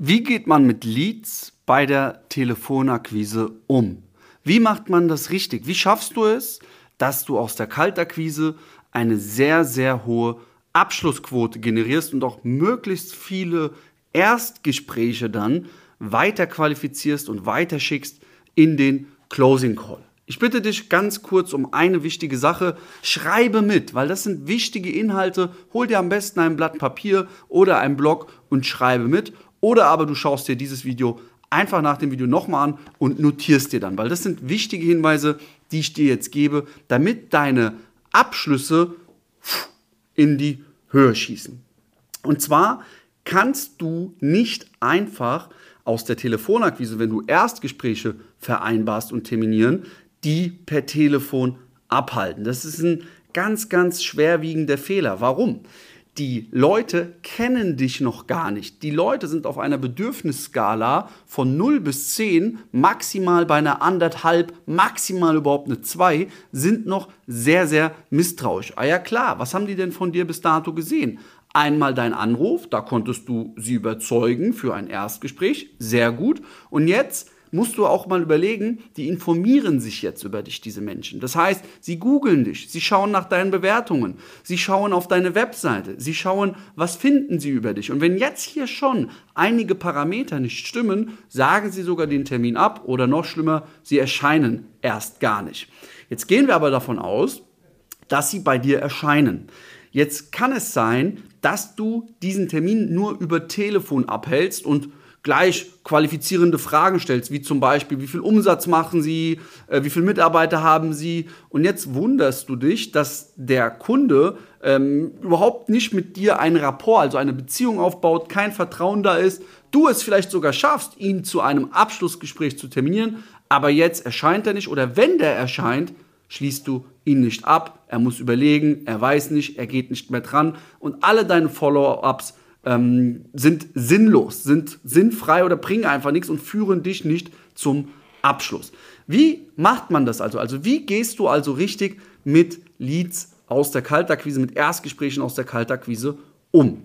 Wie geht man mit Leads bei der Telefonakquise um? Wie macht man das richtig? Wie schaffst du es, dass du aus der Kaltakquise eine sehr, sehr hohe Abschlussquote generierst und auch möglichst viele Erstgespräche dann weiter qualifizierst und weiter schickst in den Closing Call? Ich bitte dich ganz kurz um eine wichtige Sache. Schreibe mit, weil das sind wichtige Inhalte. Hol dir am besten ein Blatt Papier oder einen Blog und schreibe mit. Oder aber du schaust dir dieses Video einfach nach dem Video nochmal an und notierst dir dann, weil das sind wichtige Hinweise, die ich dir jetzt gebe, damit deine Abschlüsse in die Höhe schießen. Und zwar kannst du nicht einfach aus der Telefonakquise, wenn du Erstgespräche vereinbarst und terminieren, die per Telefon abhalten. Das ist ein ganz, ganz schwerwiegender Fehler. Warum? Die Leute kennen dich noch gar nicht. Die Leute sind auf einer Bedürfnisskala von 0 bis 10, maximal bei einer anderthalb, maximal überhaupt eine 2, sind noch sehr, sehr misstrauisch. Ah ja klar, was haben die denn von dir bis dato gesehen? Einmal dein Anruf, da konntest du sie überzeugen für ein Erstgespräch, sehr gut. Und jetzt musst du auch mal überlegen, die informieren sich jetzt über dich, diese Menschen. Das heißt, sie googeln dich, sie schauen nach deinen Bewertungen, sie schauen auf deine Webseite, sie schauen, was finden sie über dich. Und wenn jetzt hier schon einige Parameter nicht stimmen, sagen sie sogar den Termin ab oder noch schlimmer, sie erscheinen erst gar nicht. Jetzt gehen wir aber davon aus, dass sie bei dir erscheinen. Jetzt kann es sein, dass du diesen Termin nur über Telefon abhältst und gleich qualifizierende Fragen stellst, wie zum Beispiel, wie viel Umsatz machen Sie, äh, wie viele Mitarbeiter haben Sie. Und jetzt wunderst du dich, dass der Kunde ähm, überhaupt nicht mit dir einen Rapport, also eine Beziehung aufbaut, kein Vertrauen da ist, du es vielleicht sogar schaffst, ihn zu einem Abschlussgespräch zu terminieren, aber jetzt erscheint er nicht oder wenn der erscheint, schließt du ihn nicht ab, er muss überlegen, er weiß nicht, er geht nicht mehr dran. Und alle deine Follow-ups ähm, sind sinnlos, sind sinnfrei oder bringen einfach nichts und führen dich nicht zum Abschluss. Wie macht man das also? Also wie gehst du also richtig mit Leads aus der Kaltakquise, mit Erstgesprächen aus der Kaltakquise um?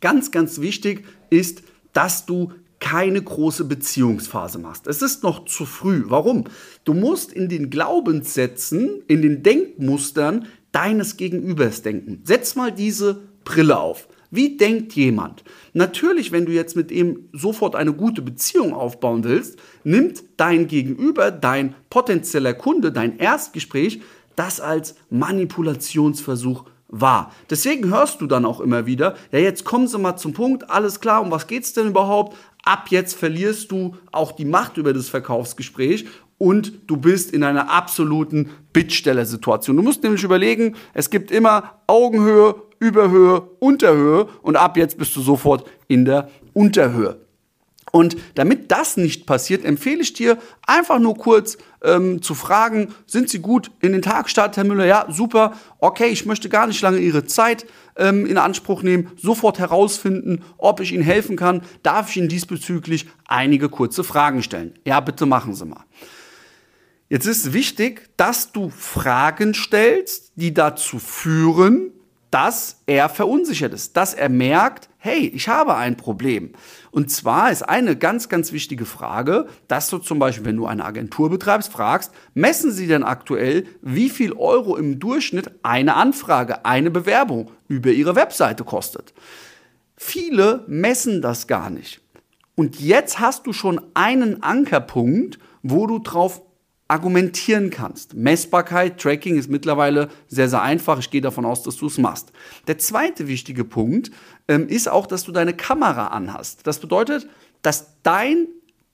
Ganz, ganz wichtig ist, dass du keine große Beziehungsphase machst. Es ist noch zu früh. Warum? Du musst in den Glaubenssätzen, in den Denkmustern deines Gegenübers denken. Setz mal diese Brille auf. Wie denkt jemand? Natürlich, wenn du jetzt mit ihm sofort eine gute Beziehung aufbauen willst, nimmt dein Gegenüber, dein potenzieller Kunde, dein Erstgespräch, das als Manipulationsversuch wahr. Deswegen hörst du dann auch immer wieder, ja, jetzt kommen sie mal zum Punkt, alles klar, um was geht es denn überhaupt? Ab jetzt verlierst du auch die Macht über das Verkaufsgespräch und du bist in einer absoluten Bittstellersituation. Du musst nämlich überlegen, es gibt immer Augenhöhe, Überhöhe, Unterhöhe und ab jetzt bist du sofort in der Unterhöhe. Und damit das nicht passiert, empfehle ich dir einfach nur kurz ähm, zu fragen, sind Sie gut in den Tag gestartet, Herr Müller? Ja, super. Okay, ich möchte gar nicht lange Ihre Zeit ähm, in Anspruch nehmen, sofort herausfinden, ob ich Ihnen helfen kann. Darf ich Ihnen diesbezüglich einige kurze Fragen stellen? Ja, bitte machen Sie mal. Jetzt ist wichtig, dass du Fragen stellst, die dazu führen, dass er verunsichert ist, dass er merkt, hey, ich habe ein Problem. Und zwar ist eine ganz, ganz wichtige Frage, dass du zum Beispiel, wenn du eine Agentur betreibst, fragst, messen Sie denn aktuell, wie viel Euro im Durchschnitt eine Anfrage, eine Bewerbung über Ihre Webseite kostet? Viele messen das gar nicht. Und jetzt hast du schon einen Ankerpunkt, wo du drauf argumentieren kannst. Messbarkeit, Tracking ist mittlerweile sehr, sehr einfach. Ich gehe davon aus, dass du es machst. Der zweite wichtige Punkt ähm, ist auch, dass du deine Kamera anhast. Das bedeutet, dass dein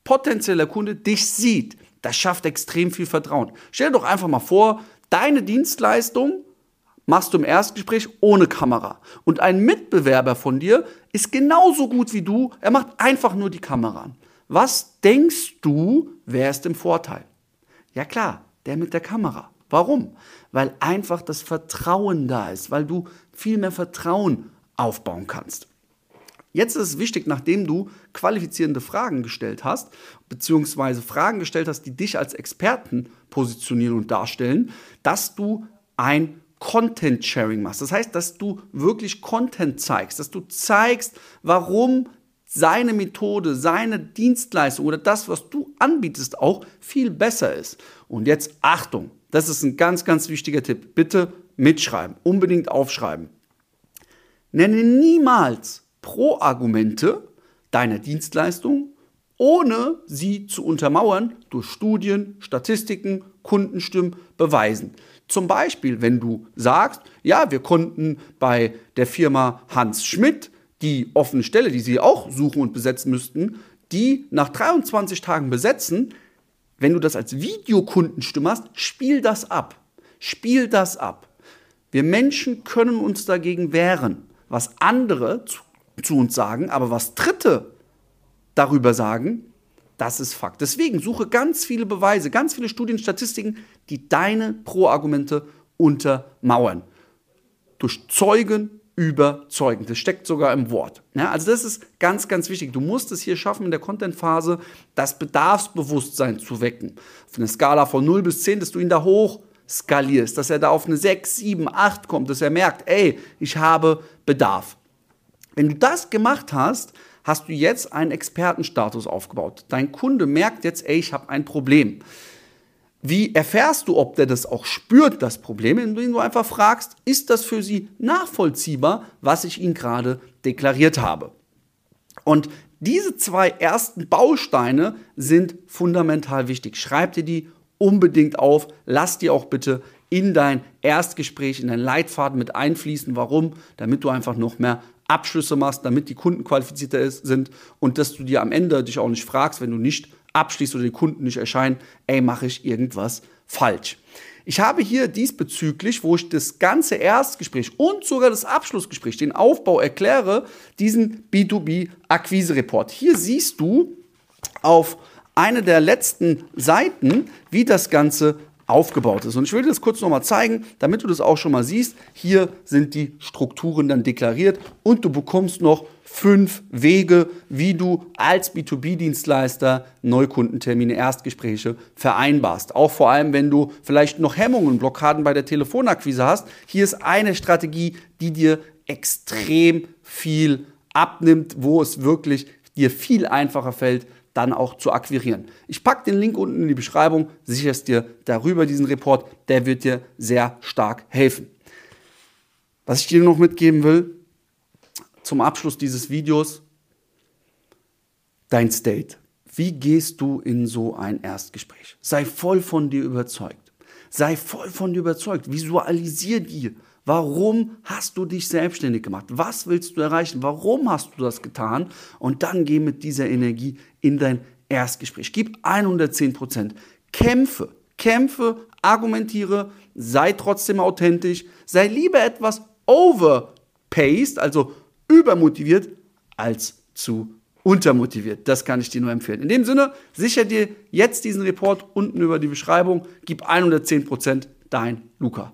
potenzieller Kunde dich sieht. Das schafft extrem viel Vertrauen. Stell dir doch einfach mal vor, deine Dienstleistung machst du im Erstgespräch ohne Kamera. Und ein Mitbewerber von dir ist genauso gut wie du. Er macht einfach nur die Kamera an. Was denkst du, wer ist im Vorteil? Ja klar, der mit der Kamera. Warum? Weil einfach das Vertrauen da ist, weil du viel mehr Vertrauen aufbauen kannst. Jetzt ist es wichtig, nachdem du qualifizierende Fragen gestellt hast, beziehungsweise Fragen gestellt hast, die dich als Experten positionieren und darstellen, dass du ein Content Sharing machst. Das heißt, dass du wirklich Content zeigst, dass du zeigst, warum seine Methode, seine Dienstleistung oder das, was du anbietest, auch viel besser ist. Und jetzt Achtung, das ist ein ganz, ganz wichtiger Tipp. Bitte mitschreiben, unbedingt aufschreiben. Nenne niemals Pro-Argumente deiner Dienstleistung, ohne sie zu untermauern durch Studien, Statistiken, Kundenstimmen, Beweisen. Zum Beispiel, wenn du sagst, ja, wir konnten bei der Firma Hans Schmidt die offene Stelle, die sie auch suchen und besetzen müssten, die nach 23 Tagen besetzen, wenn du das als Videokundenstimme hast, spiel das ab. Spiel das ab. Wir Menschen können uns dagegen wehren, was andere zu, zu uns sagen, aber was Dritte darüber sagen, das ist Fakt. Deswegen suche ganz viele Beweise, ganz viele Studien, Statistiken, die deine Pro-Argumente untermauern. Durch Zeugen, überzeugend. Das steckt sogar im Wort. Ja, also das ist ganz, ganz wichtig. Du musst es hier schaffen in der Content-Phase, das Bedarfsbewusstsein zu wecken. Auf eine Skala von 0 bis 10, dass du ihn da hoch skalierst, dass er da auf eine 6, 7, 8 kommt, dass er merkt, ey, ich habe Bedarf. Wenn du das gemacht hast, hast du jetzt einen Expertenstatus aufgebaut. Dein Kunde merkt jetzt, ey, ich habe ein Problem. Wie erfährst du, ob der das auch spürt, das Problem, indem du einfach fragst, ist das für sie nachvollziehbar, was ich ihnen gerade deklariert habe? Und diese zwei ersten Bausteine sind fundamental wichtig. Schreib dir die unbedingt auf. Lass die auch bitte in dein Erstgespräch, in dein Leitfaden mit einfließen. Warum? Damit du einfach noch mehr Abschlüsse machst, damit die Kunden qualifizierter sind und dass du dir am Ende dich auch nicht fragst, wenn du nicht abschließt oder die Kunden nicht erscheinen, ey, mache ich irgendwas falsch. Ich habe hier diesbezüglich, wo ich das ganze Erstgespräch und sogar das Abschlussgespräch, den Aufbau erkläre, diesen B2B-Akquise-Report. Hier siehst du auf eine der letzten Seiten, wie das Ganze aufgebaut ist. Und ich will dir das kurz nochmal zeigen, damit du das auch schon mal siehst. Hier sind die Strukturen dann deklariert und du bekommst noch fünf Wege, wie du als B2B-Dienstleister Neukundentermine, Erstgespräche vereinbarst. Auch vor allem, wenn du vielleicht noch Hemmungen, Blockaden bei der Telefonakquise hast. Hier ist eine Strategie, die dir extrem viel abnimmt, wo es wirklich dir viel einfacher fällt, dann auch zu akquirieren. Ich packe den Link unten in die Beschreibung, sicherst dir darüber diesen Report, der wird dir sehr stark helfen. Was ich dir noch mitgeben will, zum Abschluss dieses Videos, dein State. Wie gehst du in so ein Erstgespräch? Sei voll von dir überzeugt. Sei voll von dir überzeugt. Visualisier dir, Warum hast du dich selbstständig gemacht? Was willst du erreichen? Warum hast du das getan? Und dann geh mit dieser Energie in dein Erstgespräch. Gib 110 Prozent. Kämpfe, kämpfe, argumentiere, sei trotzdem authentisch, sei lieber etwas overpaced, also übermotiviert, als zu untermotiviert. Das kann ich dir nur empfehlen. In dem Sinne, sicher dir jetzt diesen Report unten über die Beschreibung. Gib 110 Prozent, dein Luca.